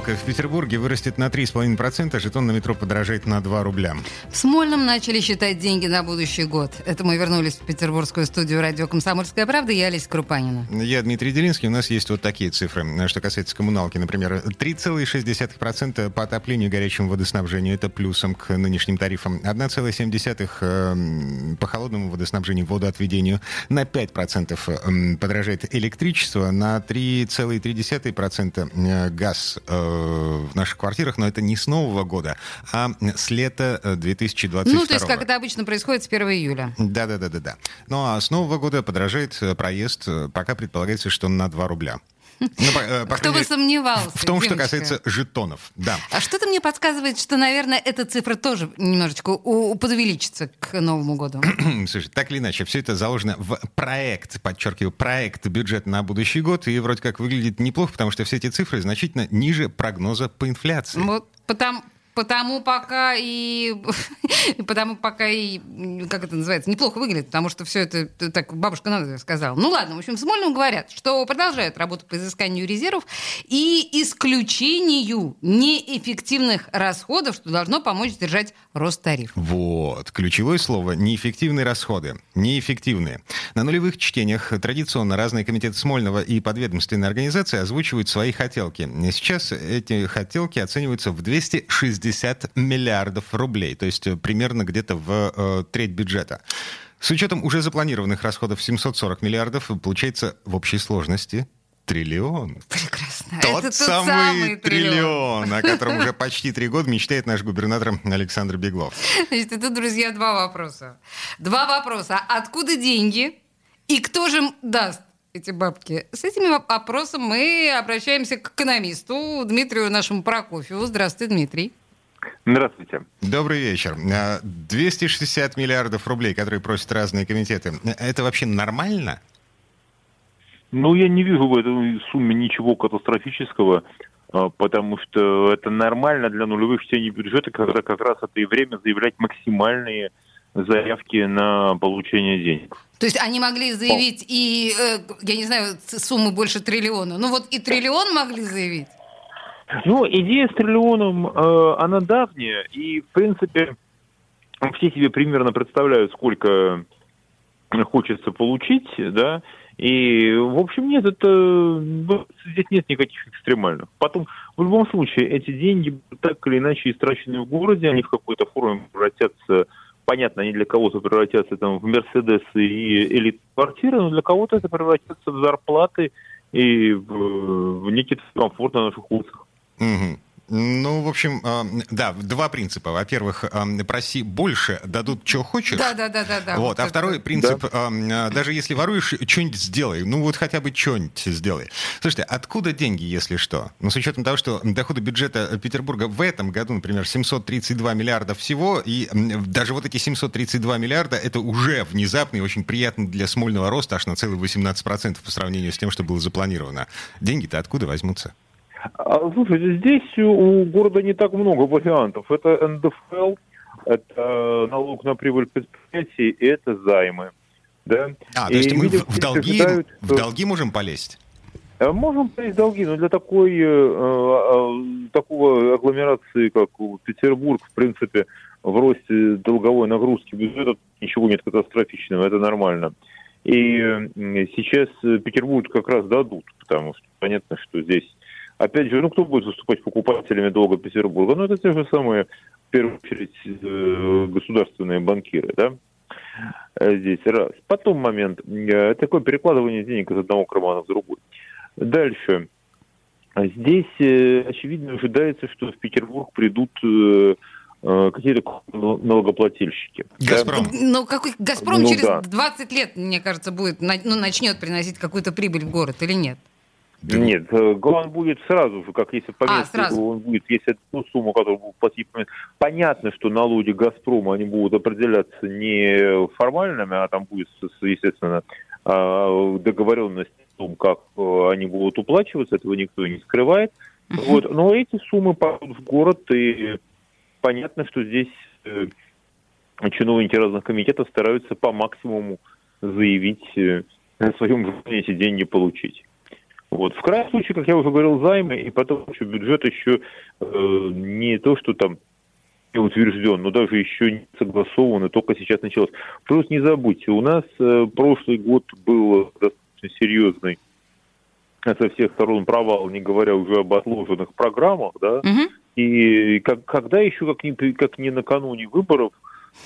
Коммуналка в Петербурге вырастет на 3,5%, жетон на метро подорожает на 2 рубля. В Смольном начали считать деньги на будущий год. Это мы вернулись в петербургскую студию радио «Комсомольская правда». Я Олеся Крупанина. Я Дмитрий Делинский. У нас есть вот такие цифры. Что касается коммуналки, например, 3,6% по отоплению и горячему водоснабжению. Это плюсом к нынешним тарифам. 1,7% э, по холодному водоснабжению, водоотведению. На 5% подорожает электричество. На 3,3% э, газ э, в наших квартирах, но это не с Нового года, а с лета 2022. Э, ну, то есть, как это обычно происходит с 1 июля. Да-да-да-да. Ну, а с Нового года подражает э, проезд, э, пока предполагается, что на 2 рубля. Ну, по, по Кто бы сомневался. В том, девочка. что касается жетонов, да. А что-то мне подсказывает, что, наверное, эта цифра тоже немножечко подвеличится к Новому году. Слушай, так или иначе, все это заложено в проект, подчеркиваю, проект бюджет на будущий год, и вроде как выглядит неплохо, потому что все эти цифры значительно ниже прогноза по инфляции. Вот потому, Потому пока и потому пока и как это называется неплохо выглядит, потому что все это так бабушка надо сказала. Ну ладно, в общем, в Смольном говорят, что продолжают работу по изысканию резервов и исключению неэффективных расходов, что должно помочь сдержать рост тарифов. Вот ключевое слово неэффективные расходы, неэффективные. На нулевых чтениях традиционно разные комитеты Смольного и подведомственные организации озвучивают свои хотелки. Сейчас эти хотелки оцениваются в 260 60 миллиардов рублей, то есть э, примерно где-то в э, треть бюджета. С учетом уже запланированных расходов 740 миллиардов, получается в общей сложности триллион. Прекрасно. Тот, тот самый, самый триллион, триллион, о котором уже почти три года мечтает наш губернатор Александр Беглов. Значит, это, друзья, два вопроса. Два вопроса. Откуда деньги? И кто же даст эти бабки? С этими вопросом мы обращаемся к экономисту Дмитрию нашему Прокофьеву. Здравствуйте, Дмитрий. Здравствуйте. Добрый вечер. 260 а, миллиардов рублей, которые просят разные комитеты, это вообще нормально? Ну, я не вижу в этой сумме ничего катастрофического, а, потому что это нормально для нулевых чтений бюджета, когда как раз это и время заявлять максимальные заявки на получение денег. То есть они могли заявить и, э, я не знаю, сумму больше триллиона. Ну вот и триллион могли заявить. Ну, идея с триллионом, э, она давняя, и, в принципе, все себе примерно представляют, сколько хочется получить, да, и, в общем, нет, это ну, здесь нет никаких экстремальных. Потом, в любом случае, эти деньги так или иначе истрачены в городе, они в какой-то форме превратятся, понятно, они для кого-то превратятся там в Мерседесы и элит квартиры, но для кого-то это превратится в зарплаты и в, в некий комфорт на наших улицах. Угу. Ну, в общем, э, да, два принципа. Во-первых, э, проси больше, дадут, что хочешь. Да, да, да, да. да вот. вот а второй это. принцип, да. э, даже если воруешь, что-нибудь сделай. Ну, вот хотя бы что-нибудь сделай. Слушайте, откуда деньги, если что? Ну, с учетом того, что доходы бюджета Петербурга в этом году, например, 732 миллиарда всего, и даже вот эти 732 миллиарда, это уже внезапный, очень приятный для Смольного роста, аж на целых 18% по сравнению с тем, что было запланировано. Деньги-то откуда возьмутся? А, слушайте, здесь у города не так много вариантов. Это НДФЛ, это налог на прибыль предприятий, и это займы. Да? А, то есть и мы в, в, долги, считают, в долги можем полезть? Э, можем полезть в долги, но для такой, э, э, такого агломерации, как Петербург, в принципе, в росте долговой нагрузки бюджета ничего нет катастрофичного, это нормально. И сейчас Петербург как раз дадут, потому что понятно, что здесь Опять же, ну кто будет выступать покупателями долга Петербурга? Ну это те же самые, в первую очередь, э, государственные банкиры, да? Э, здесь раз. Потом момент. Э, такое перекладывание денег из одного кармана в другой. Дальше. Здесь, очевидно, ожидается, что в Петербург придут какие-то налогоплательщики. Газпром. Да? Ну, какой Газпром ну, через да. 20 лет, мне кажется, будет, ну, начнет приносить какую-то прибыль в город или нет? Да. Нет, э, он будет сразу же, как если поместить, а, он будет, если ту сумму, которую будут платить, понятно, что налоги Газпрома, они будут определяться не формальными, а там будет, естественно, а, договоренность том, как они будут уплачиваться, этого никто не скрывает. Вот. Но эти суммы пойдут в город, и понятно, что здесь чиновники разных комитетов стараются по максимуму заявить о своем желании эти деньги получить. Вот. В крайнем случае, как я уже говорил, займы, и потом еще бюджет еще э, не то, что там утвержден, но даже еще не согласован, и только сейчас началось. Просто не забудьте, у нас э, прошлый год был достаточно серьезный со всех сторон провал, не говоря уже об отложенных программах, да, угу. и как, когда еще, как не, как не накануне выборов,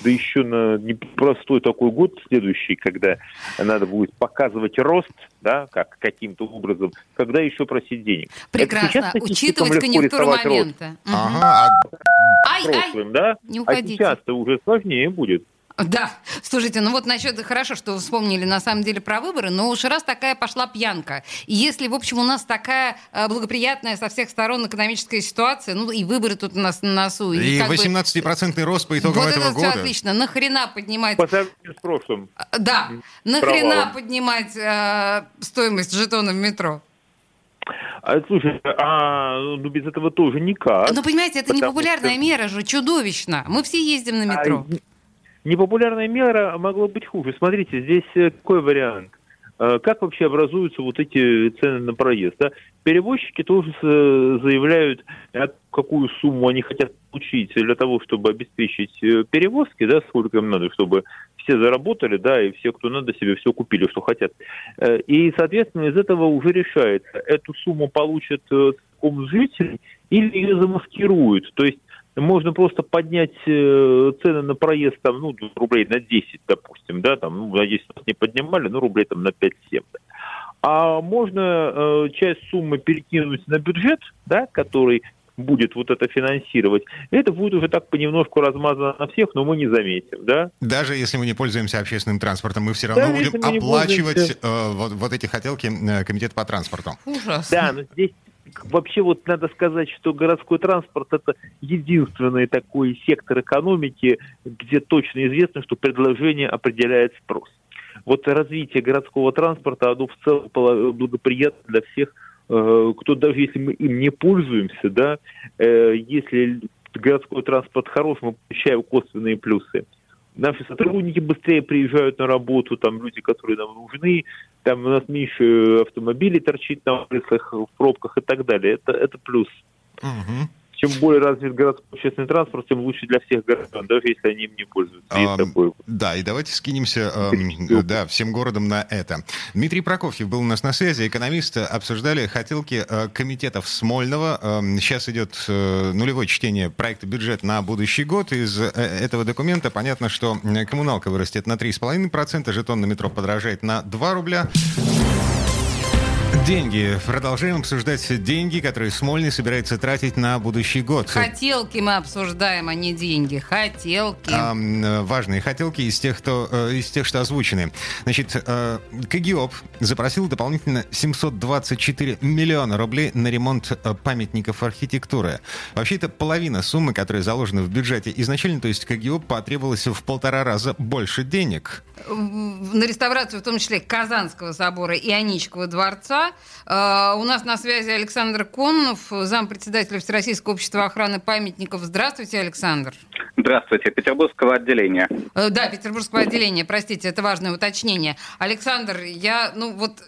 да еще на непростой такой год следующий, когда надо будет показывать рост, да, как каким-то образом, когда еще просить денег. Прекрасно, учитывать конъюнктуру момента. Угу. Ага, а ай, прошлым, ай, да? Не уходите. А сейчас-то уже сложнее будет. Да, слушайте, ну вот насчет, хорошо, что вы вспомнили на самом деле про выборы, но уж раз такая пошла пьянка, и если, в общем, у нас такая э, благоприятная со всех сторон экономическая ситуация, ну и выборы тут у нас на носу. И, и 18% рост по итогам вот этого это года. все отлично. Нахрена поднимать... По сравнению с прошлым. Э, да, нахрена поднимать э, стоимость жетона в метро? А, слушай, а ну без этого тоже никак. Ну, понимаете, это не популярная что... мера же, чудовищно. Мы все ездим на метро. А, Непопулярная мера могла быть хуже. Смотрите, здесь э, какой вариант? Э, как вообще образуются вот эти цены на проезд? Да? Перевозчики тоже заявляют, какую сумму они хотят получить для того, чтобы обеспечить э, перевозки, да, сколько им надо, чтобы все заработали, да, и все, кто надо, себе все купили, что хотят. И, соответственно, из этого уже решается, эту сумму получат жители или ее замаскируют. То есть можно просто поднять э, цены на проезд там, ну, рублей на 10, допустим, да, там, ну, на 10 не поднимали, ну, рублей там на 5-7. Да. А можно э, часть суммы перекинуть на бюджет, да, который будет вот это финансировать, это будет уже так понемножку размазано на всех, но мы не заметим, да? Даже если мы не пользуемся общественным транспортом, мы все равно да, будем оплачивать э, вот, вот эти хотелки э, комитета по транспорту. Ужасно. Да, но здесь вообще вот надо сказать, что городской транспорт это единственный такой сектор экономики, где точно известно, что предложение определяет спрос. Вот развитие городского транспорта, оно в целом благоприятно для всех, э, кто даже если мы им не пользуемся, да, э, если городской транспорт хорош, мы получаем косвенные плюсы наши сотрудники быстрее приезжают на работу, там люди, которые нам нужны, там у нас меньше автомобилей торчит на улицах, в пробках и так далее. Это, это плюс. Угу чем более развит городской общественный транспорт, тем лучше для всех горожан, даже если они им не пользуются. А, такой. Да, и давайте скинемся э, да, всем городом на это. Дмитрий Прокофьев был у нас на связи, экономист, обсуждали хотелки э, комитетов Смольного. Э, сейчас идет э, нулевое чтение проекта бюджет на будущий год. Из э, этого документа понятно, что коммуналка вырастет на 3,5%, жетон на метро подорожает на 2 рубля. Деньги. Продолжаем обсуждать деньги, которые Смольный собирается тратить на будущий год. Хотелки мы обсуждаем, а не деньги. Хотелки. А, важные хотелки из тех, кто, э, из тех, что озвучены. Значит, э, КГИОП запросил дополнительно 724 миллиона рублей на ремонт э, памятников архитектуры. Вообще, это половина суммы, которая заложена в бюджете изначально, то есть КГИОП потребовалось в полтора раза больше денег. На реставрацию, в том числе Казанского собора и Аничкова дворца, Uh, у нас на связи Александр Коннов, зампредседателя Всероссийского общества охраны памятников. Здравствуйте, Александр. Здравствуйте, Петербургского отделения. Uh, да, Петербургского отделения, простите, это важное уточнение. Александр, я, ну вот,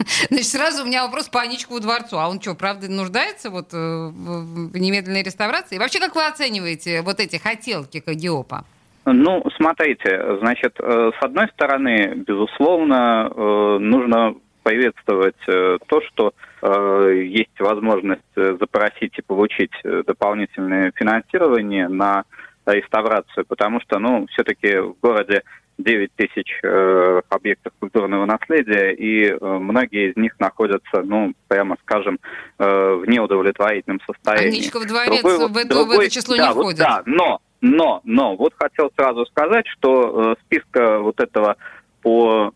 Значит, сразу у меня вопрос по Аничкову дворцу. А он что, правда нуждается вот э, в немедленной реставрации? И вообще, как вы оцениваете вот эти хотелки Кагиопа? Ну, смотрите, значит, э, с одной стороны, безусловно, э, нужно приветствовать э, то, что есть возможность запросить и получить дополнительное финансирование на реставрацию, потому что, ну, все-таки в городе 9 тысяч э, объектов культурного наследия, и э, многие из них находятся, ну, прямо скажем, э, в неудовлетворительном состоянии. Аничков дворец другой, в, это, другой, в это число да, не вот, входит. Да, но, но, но, вот хотел сразу сказать, что э, списка вот этого по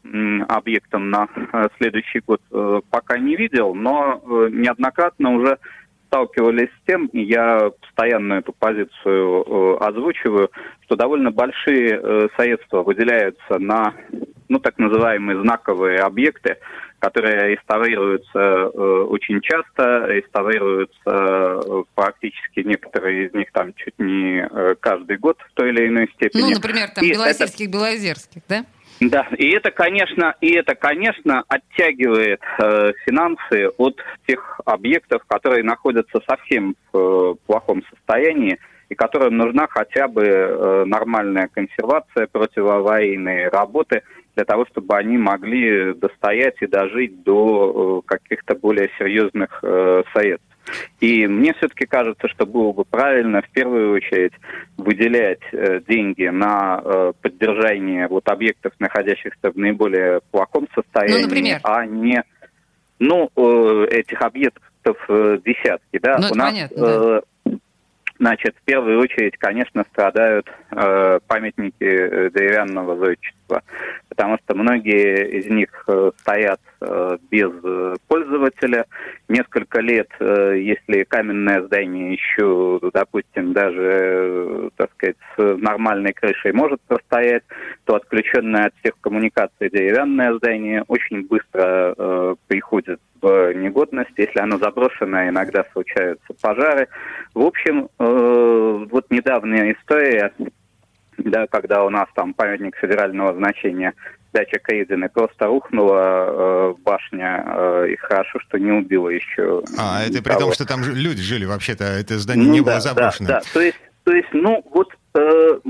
объектам на э, следующий год э, пока не видел, но неоднократно уже сталкивались с тем, и я постоянно эту позицию озвучиваю, что довольно большие э, средства выделяются на ну, так называемые знаковые объекты, которые реставрируются э, очень часто, реставрируются э, практически некоторые из них там чуть не э, каждый год в той или иной степени. Ну, например, там Белосельских, это... Белозерских, да? Да, и это, конечно, и это, конечно, оттягивает э, финансы от тех объектов, которые находятся совсем в э, плохом состоянии и которым нужна хотя бы э, нормальная консервация, противоаварийные работы для того, чтобы они могли достоять и дожить до э, каких-то более серьезных э, средств. И мне все-таки кажется, что было бы правильно в первую очередь выделять э, деньги на э, поддержание вот объектов, находящихся в наиболее плохом состоянии, ну, например? а не ну э, этих объектов э, десятки, да. Ну, У нас понятно, да. Значит, в первую очередь, конечно, страдают э, памятники э, деревянного зодчества, потому что многие из них э, стоят э, без э, пользователя. Несколько лет, если каменное здание еще, допустим, даже, так сказать, с нормальной крышей может простоять, то отключенное от всех коммуникаций деревянное здание очень быстро приходит в негодность. Если оно заброшено, иногда случаются пожары. В общем, вот недавняя история, да, когда у нас там памятник федерального значения дача Кейдены просто рухнула э, башня, э, и хорошо, что не убила еще. А, это при том, что там люди жили вообще-то, это здание ну, не да, было заброшено. Да, да. То есть, то есть, ну, вот э,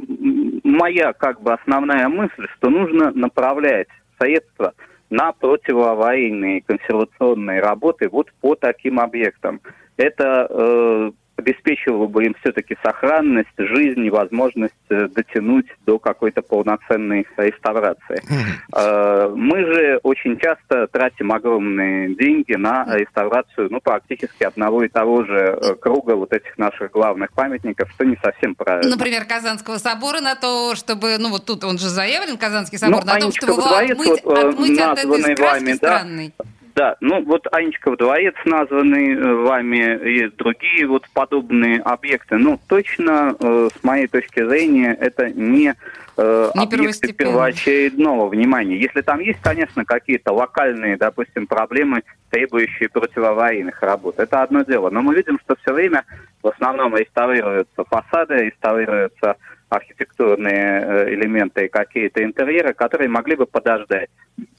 моя как бы основная мысль, что нужно направлять средства на противоаварийные консервационные работы вот по таким объектам. Это э, обеспечивало бы им все-таки сохранность, жизнь и возможность э, дотянуть до какой-то полноценной реставрации. Mm-hmm. Мы же очень часто тратим огромные деньги на реставрацию, ну, практически одного и того же э, круга вот этих наших главных памятников, что не совсем правильно. Например, Казанского собора на то, чтобы, ну, вот тут он же заявлен, Казанский собор, ну, на том, чтобы его отмыть, вот, отмыть от этой вами, да, странной. Да, ну вот Анечков дворец названный э, вами и другие вот подобные объекты. Ну, точно, э, с моей точки зрения, это не, э, не объекты первоочередного внимания. Если там есть, конечно, какие-то локальные, допустим, проблемы, требующие противоаварийных работ, это одно дело. Но мы видим, что все время в основном реставрируются фасады, реставрируются архитектурные э, элементы и какие-то интерьеры, которые могли бы подождать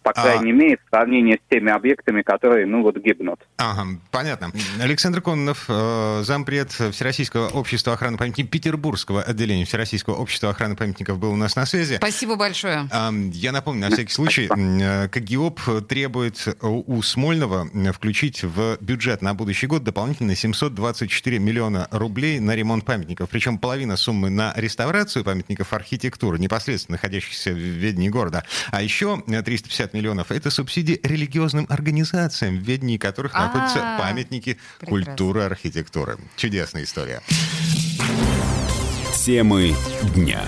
по а. крайней а... мере, в сравнении с теми объектами, которые, ну, вот, гибнут. Ага, понятно. Александр Кононов, э, зампред Всероссийского общества охраны памятников, Петербургского отделения Всероссийского общества охраны памятников был у нас на связи. Спасибо большое. Э, я напомню, на всякий случай, э, КГИОП требует у Смольного включить в бюджет на будущий год дополнительно 724 миллиона рублей на ремонт памятников. Причем половина суммы на реставрацию памятников архитектуры, непосредственно находящихся в ведении города. А еще 350 миллионов. Это субсидии религиозным организациям, в ведении которых А-а-а. находятся памятники Прекрасно. культуры, архитектуры. Чудесная история. Темы дня.